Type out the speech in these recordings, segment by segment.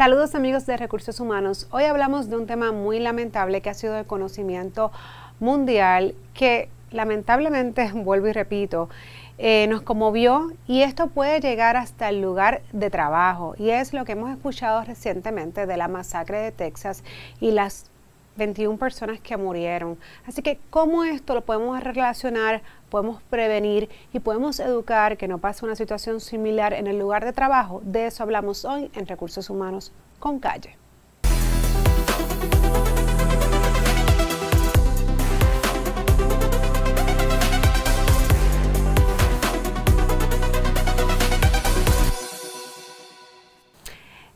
Saludos amigos de Recursos Humanos. Hoy hablamos de un tema muy lamentable que ha sido de conocimiento mundial que lamentablemente, vuelvo y repito, eh, nos conmovió y esto puede llegar hasta el lugar de trabajo y es lo que hemos escuchado recientemente de la masacre de Texas y las 21 personas que murieron. Así que, ¿cómo esto lo podemos relacionar? Podemos prevenir y podemos educar que no pase una situación similar en el lugar de trabajo. De eso hablamos hoy en Recursos Humanos con Calle.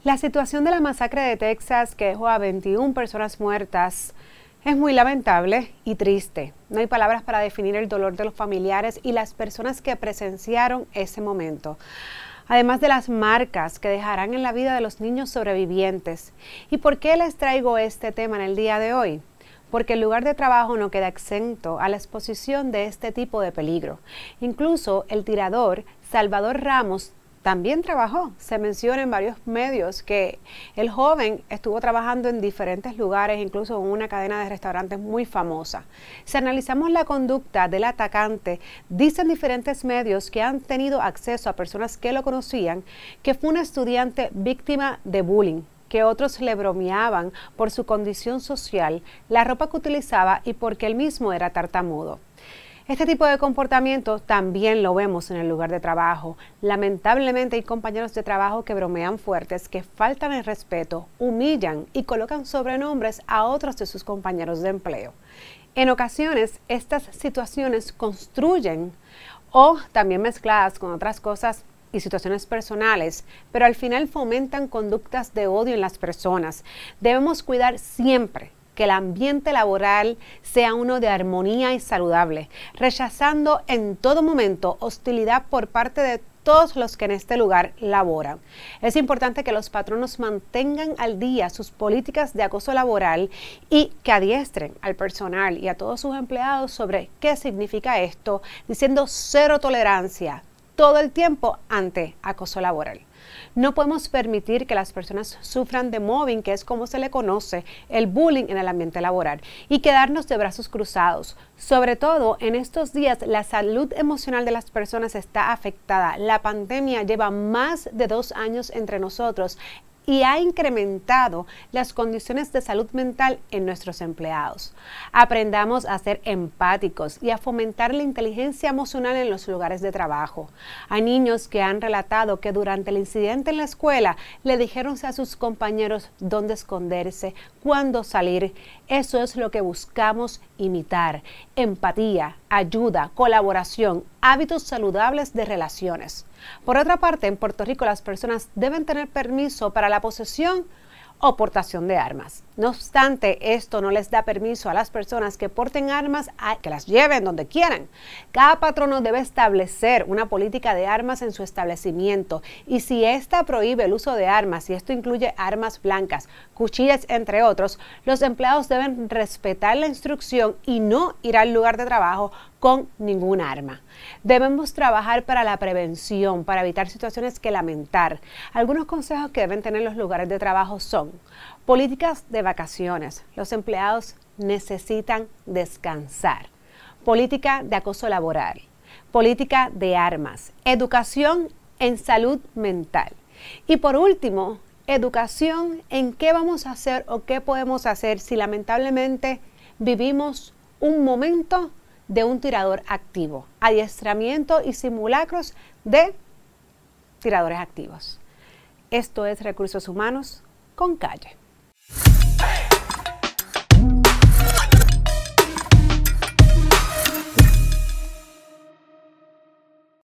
La situación de la masacre de Texas que dejó a 21 personas muertas es muy lamentable y triste. No hay palabras para definir el dolor de los familiares y las personas que presenciaron ese momento. Además de las marcas que dejarán en la vida de los niños sobrevivientes. ¿Y por qué les traigo este tema en el día de hoy? porque el lugar de trabajo no queda exento a la exposición de este tipo de peligro. Incluso el tirador Salvador Ramos también trabajó. Se menciona en varios medios que el joven estuvo trabajando en diferentes lugares, incluso en una cadena de restaurantes muy famosa. Si analizamos la conducta del atacante, dicen diferentes medios que han tenido acceso a personas que lo conocían que fue un estudiante víctima de bullying que otros le bromeaban por su condición social, la ropa que utilizaba y porque él mismo era tartamudo. Este tipo de comportamiento también lo vemos en el lugar de trabajo. Lamentablemente hay compañeros de trabajo que bromean fuertes, que faltan el respeto, humillan y colocan sobrenombres a otros de sus compañeros de empleo. En ocasiones, estas situaciones construyen o también mezcladas con otras cosas y situaciones personales, pero al final fomentan conductas de odio en las personas. Debemos cuidar siempre que el ambiente laboral sea uno de armonía y saludable, rechazando en todo momento hostilidad por parte de todos los que en este lugar laboran. Es importante que los patronos mantengan al día sus políticas de acoso laboral y que adiestren al personal y a todos sus empleados sobre qué significa esto, diciendo cero tolerancia todo el tiempo ante acoso laboral. No podemos permitir que las personas sufran de mobbing, que es como se le conoce, el bullying en el ambiente laboral, y quedarnos de brazos cruzados. Sobre todo en estos días, la salud emocional de las personas está afectada. La pandemia lleva más de dos años entre nosotros y ha incrementado las condiciones de salud mental en nuestros empleados. Aprendamos a ser empáticos y a fomentar la inteligencia emocional en los lugares de trabajo. Hay niños que han relatado que durante el incidente en la escuela le dijeron a sus compañeros dónde esconderse, cuándo salir. Eso es lo que buscamos imitar. Empatía, ayuda, colaboración, hábitos saludables de relaciones. Por otra parte, en Puerto Rico las personas deben tener permiso para la posesión portación de armas. No obstante, esto no les da permiso a las personas que porten armas que las lleven donde quieran. Cada patrono debe establecer una política de armas en su establecimiento y si ésta prohíbe el uso de armas, y esto incluye armas blancas, cuchillas, entre otros, los empleados deben respetar la instrucción y no ir al lugar de trabajo con ningún arma. Debemos trabajar para la prevención, para evitar situaciones que lamentar. Algunos consejos que deben tener los lugares de trabajo son políticas de vacaciones. Los empleados necesitan descansar. Política de acoso laboral. Política de armas. Educación en salud mental. Y por último, educación en qué vamos a hacer o qué podemos hacer si lamentablemente vivimos un momento de un tirador activo, adiestramiento y simulacros de tiradores activos. Esto es Recursos Humanos con Calle.